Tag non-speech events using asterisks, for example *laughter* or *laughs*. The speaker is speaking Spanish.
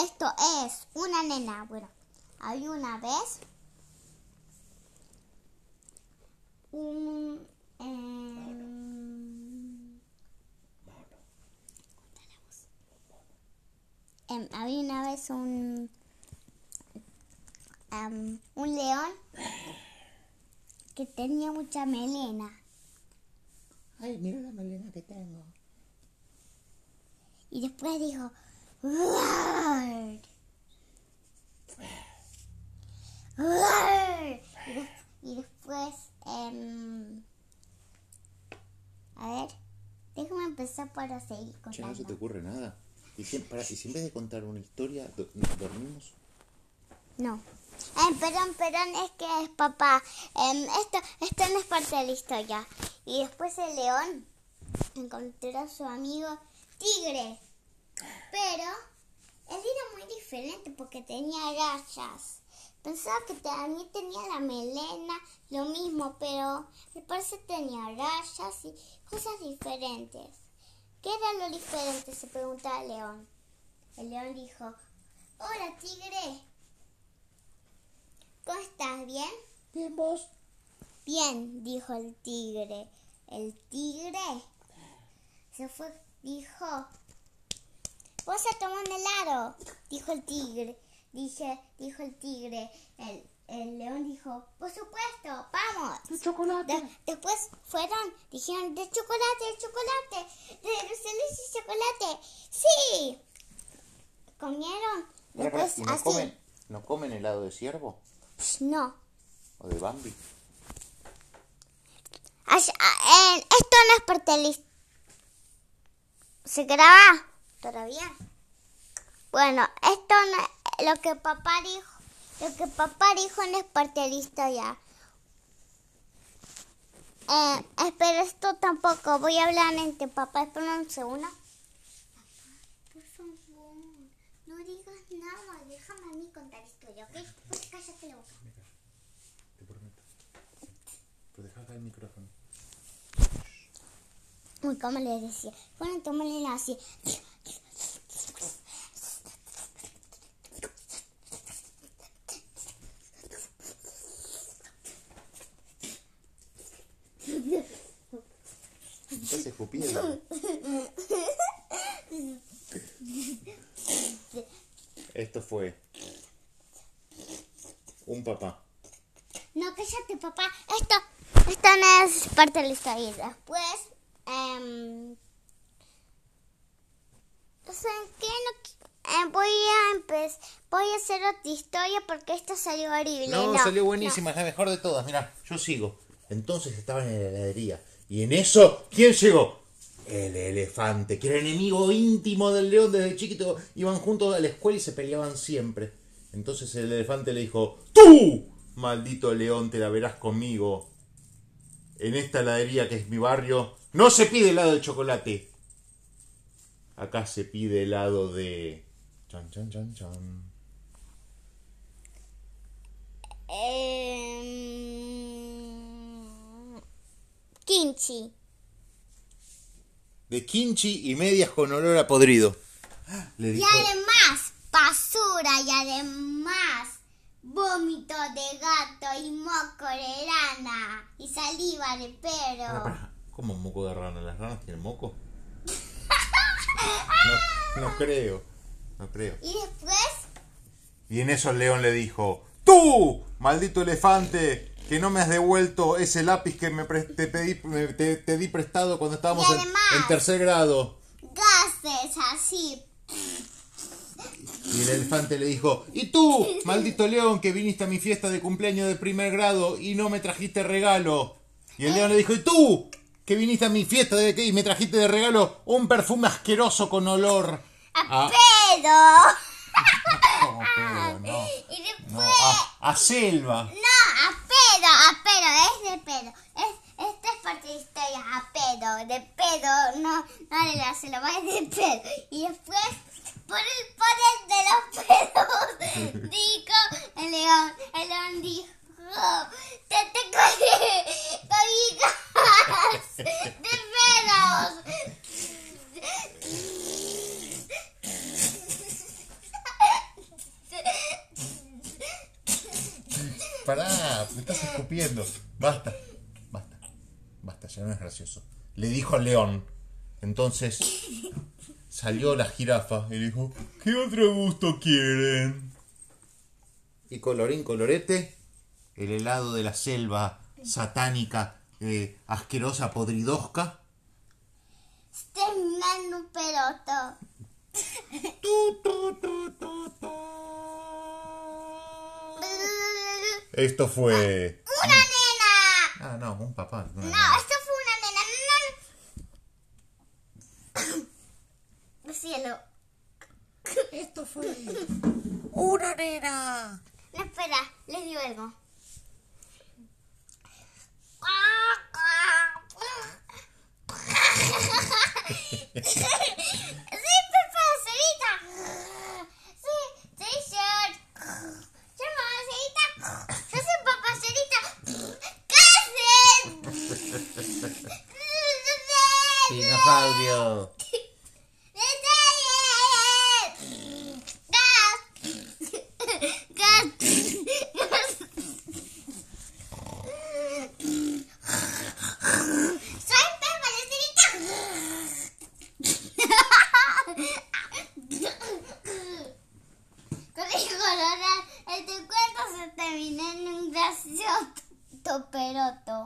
Esto es una nena. Bueno, hay una vez un... em, em, había una vez un... em, un león que tenía mucha melena. Ay, mira la melena que tengo. Y después dijo, "Roar". Roar. Y, des- y después, em, a ver, déjame empezar para seguir Che, no se te contando. ocurre nada. Y si, pará, y si en vez de contar una historia, do- nos dormimos. No. Eh, perdón, perdón, es que es papá. Em, esto, esto no es parte de la historia. Y después el león encontró a su amigo tigre. Pero él era muy diferente porque tenía rayas. Pensaba que también tenía la melena, lo mismo, pero me parece que tenía rayas y cosas diferentes. ¿Qué era lo diferente? Se preguntaba el león. El león dijo, hola tigre, ¿cómo estás? ¿Bien? Bien, vos. Bien, dijo el tigre. El tigre se fue, dijo, vos a tomar un helado, dijo el tigre. Dije, dijo el tigre. El, el león dijo, por supuesto, vamos. ¡Un chocolate! De- después fueron, dijeron, de chocolate, de chocolate, de dulce de leche y chocolate. Sí. Comieron. Después ¿Y no así. comen, no comen helado de ciervo? No. ¿O de Bambi? Ay, ah, eh, esto no es parte de ¿Se graba todavía? Bueno, esto no, lo que papá dijo, lo que papá dijo no es parte de la historia. Eh, espera, esto tampoco. Voy a hablar entre papá. Espera un segundo. Por favor, no digas nada. Déjame a mí contar historia, ¿ok? Pues cállate la boca. Te prometo. Pero deja acá el micrófono. Uy, ¿cómo le decía? Bueno, tómale así. Estás escupiendo. Esto fue un papá. No, cállate, papá. Esto, esto no es parte de la historia. Después, em, eh, voy a empezar, voy a hacer otra historia porque esta salió horrible. No, salió buenísima, es la mejor de todas. Mira, yo sigo. Entonces estaban en la heladería. Y en eso, ¿quién llegó? El elefante, que era enemigo íntimo del león desde chiquito. Iban juntos a la escuela y se peleaban siempre. Entonces el elefante le dijo, ¡Tú! Maldito león, te la verás conmigo. En esta heladería que es mi barrio, no se pide helado de chocolate. Acá se pide helado de... Chan, chan, chan, chan. Em, kimchi. De kimchi y medias con olor a podrido. Le Y además, basura y además, vómito de gato y moco de rana y saliva de perro. Pará, ¿Cómo moco de rana? ¿Las ranas tienen moco? *laughs* No, no creo. No creo. Y después, Y en eso el león le dijo, ¡Tú, maldito elefante, que no me has devuelto ese lápiz que me te, pedí, te, te di prestado cuando estábamos en tercer grado? gases así. Y el elefante le dijo, ¿y tú, maldito león, que viniste a mi fiesta de cumpleaños de primer grado y no me trajiste regalo? Y el león le dijo, ¿y tú, que viniste a mi fiesta de y me trajiste de regalo un perfume asqueroso con olor A a... pedo. ¿Cómo pedo? No, *laughs* Y después, no, a, a selva. no, a pedo, a pedo, es de pedo. Es, esta es parte de historia, a pedo, de pedo, no, no de la selva, es de pedo. Y después, por el poder de los pedos, dijo el león, el león dijo, te te cobijas de pedos. Pará, me estás escupiendo. Basta, basta, basta, ya no es gracioso. Le dijo al león. Entonces salió la jirafa y dijo, ¿qué otro gusto quieren? Y colorín colorete, el helado de la selva satánica, eh, asquerosa, podridosca. Terminando un peloto. Tu, tu, tu, tu, tu. Esto fue... ¡Una nena! Ah, no, un papá. No, esto fue una nena. *coughs* No, no. Cielo. Esto fue... Una nena. No, espera, les digo algo. *laughs* *laughs* Claudio.